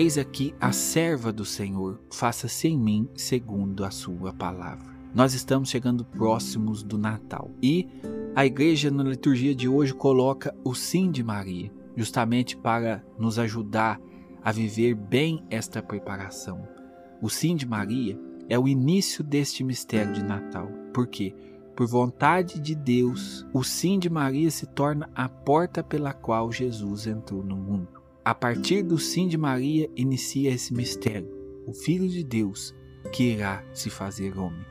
Eis aqui a serva do Senhor, faça-se em mim segundo a sua palavra. Nós estamos chegando próximos do Natal e a igreja na liturgia de hoje coloca o sim de Maria, justamente para nos ajudar a viver bem esta preparação. O sim de Maria é o início deste mistério de Natal. Por quê? Por vontade de Deus, o sim de Maria se torna a porta pela qual Jesus entrou no mundo. A partir do sim de Maria inicia esse mistério, o Filho de Deus que irá se fazer homem.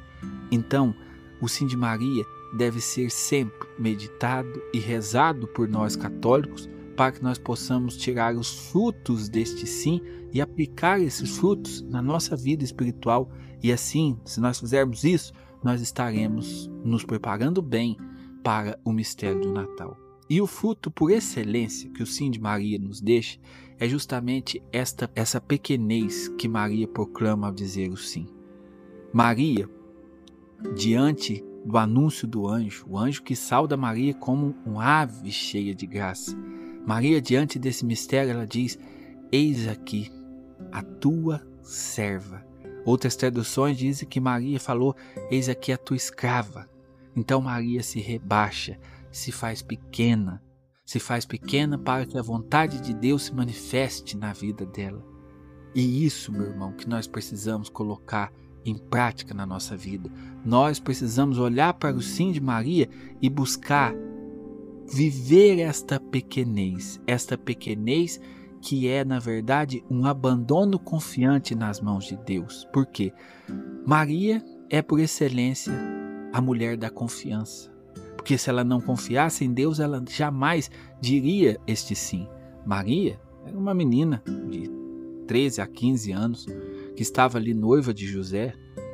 Então, o sim de Maria deve ser sempre meditado e rezado por nós católicos para que nós possamos tirar os frutos deste sim e aplicar esses frutos na nossa vida espiritual. E assim, se nós fizermos isso, nós estaremos nos preparando bem para o mistério do Natal. E o fruto por excelência que o sim de Maria nos deixa é justamente esta essa pequenez que Maria proclama ao dizer o sim. Maria, diante do anúncio do anjo, o anjo que sauda Maria como um ave cheia de graça. Maria, diante desse mistério, ela diz: Eis aqui a tua serva. Outras traduções dizem que Maria falou: Eis aqui a tua escrava. Então Maria se rebaixa, se faz pequena, se faz pequena para que a vontade de Deus se manifeste na vida dela. E isso, meu irmão, que nós precisamos colocar em prática na nossa vida. Nós precisamos olhar para o sim de Maria e buscar viver esta pequenez, esta pequenez que é, na verdade, um abandono confiante nas mãos de Deus. Por quê? Maria é, por excelência, a mulher da confiança. Porque se ela não confiasse em Deus, ela jamais diria este sim. Maria era uma menina de 13 a 15 anos que estava ali noiva de José,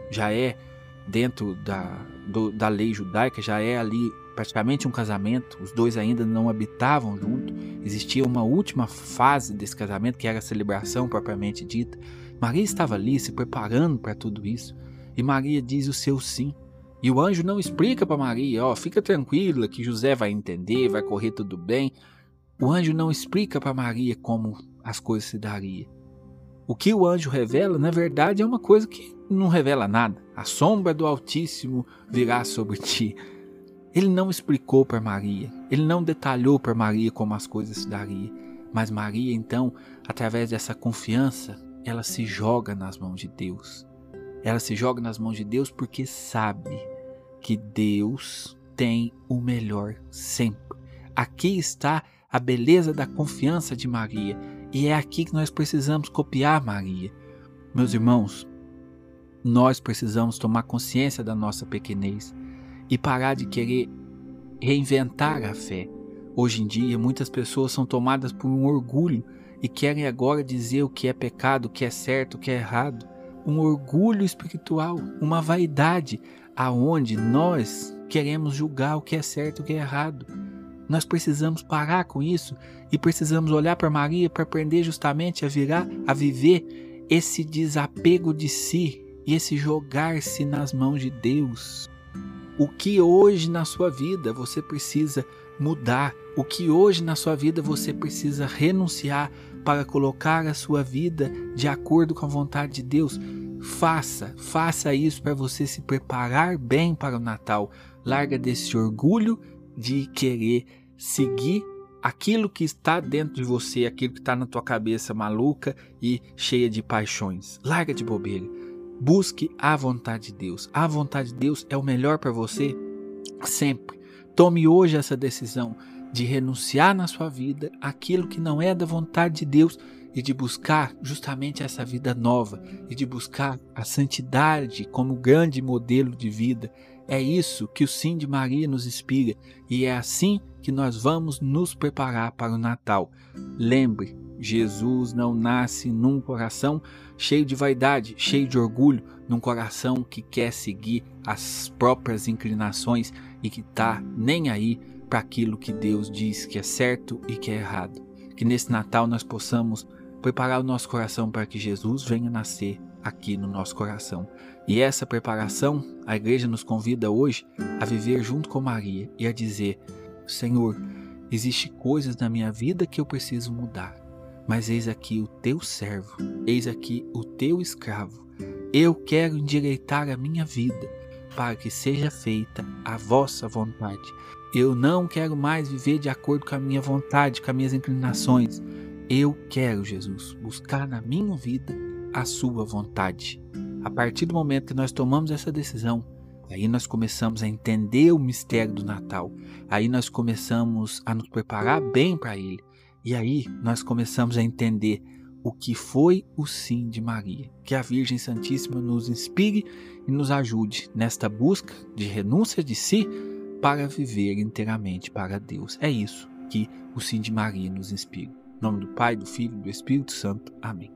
já é dentro da, do, da lei judaica, já é ali praticamente um casamento, os dois ainda não habitavam junto, existia uma última fase desse casamento, que era a celebração propriamente dita. Maria estava ali se preparando para tudo isso, e Maria diz o seu sim. E o anjo não explica para Maria, ó, fica tranquila que José vai entender, vai correr tudo bem. O anjo não explica para Maria como as coisas se dariam. O que o anjo revela, na verdade, é uma coisa que não revela nada. A sombra do Altíssimo virá sobre ti. Ele não explicou para Maria, ele não detalhou para Maria como as coisas se dariam. Mas Maria, então, através dessa confiança, ela se joga nas mãos de Deus. Ela se joga nas mãos de Deus porque sabe que Deus tem o melhor sempre. Aqui está a beleza da confiança de Maria e é aqui que nós precisamos copiar Maria. Meus irmãos, nós precisamos tomar consciência da nossa pequenez e parar de querer reinventar a fé. Hoje em dia, muitas pessoas são tomadas por um orgulho e querem agora dizer o que é pecado, o que é certo, o que é errado. Um orgulho espiritual, uma vaidade, aonde nós queremos julgar o que é certo, o que é errado. Nós precisamos parar com isso e precisamos olhar para Maria para aprender justamente a virar, a viver esse desapego de si e esse jogar-se nas mãos de Deus. O que hoje na sua vida você precisa mudar, o que hoje na sua vida você precisa renunciar para colocar a sua vida de acordo com a vontade de Deus, faça, faça isso para você se preparar bem para o Natal. Larga desse orgulho de querer seguir aquilo que está dentro de você, aquilo que está na tua cabeça maluca e cheia de paixões. Larga de bobeira. Busque a vontade de Deus. A vontade de Deus é o melhor para você sempre. Tome hoje essa decisão de renunciar na sua vida aquilo que não é da vontade de Deus e de buscar justamente essa vida nova e de buscar a santidade como grande modelo de vida é isso que o Sim de Maria nos inspira e é assim que nós vamos nos preparar para o Natal. Lembre, Jesus não nasce num coração cheio de vaidade, cheio de orgulho, num coração que quer seguir as próprias inclinações e que está nem aí para aquilo que Deus diz que é certo e que é errado. Que nesse Natal nós possamos preparar o nosso coração para que Jesus venha nascer aqui no nosso coração. E essa preparação, a igreja nos convida hoje a viver junto com Maria e a dizer: Senhor, existe coisas na minha vida que eu preciso mudar. mas eis aqui o teu servo, eis aqui o teu escravo. Eu quero endireitar a minha vida para que seja feita a vossa vontade. Eu não quero mais viver de acordo com a minha vontade, com as minhas inclinações. Eu quero, Jesus, buscar na minha vida a sua vontade. A partir do momento que nós tomamos essa decisão, aí nós começamos a entender o mistério do Natal. Aí nós começamos a nos preparar bem para ele. E aí nós começamos a entender o que foi o sim de Maria. Que a Virgem Santíssima nos inspire e nos ajude nesta busca de renúncia de si para viver inteiramente para Deus. É isso que o sim de Maria nos inspira. Em nome do Pai, do Filho e do Espírito Santo. Amém.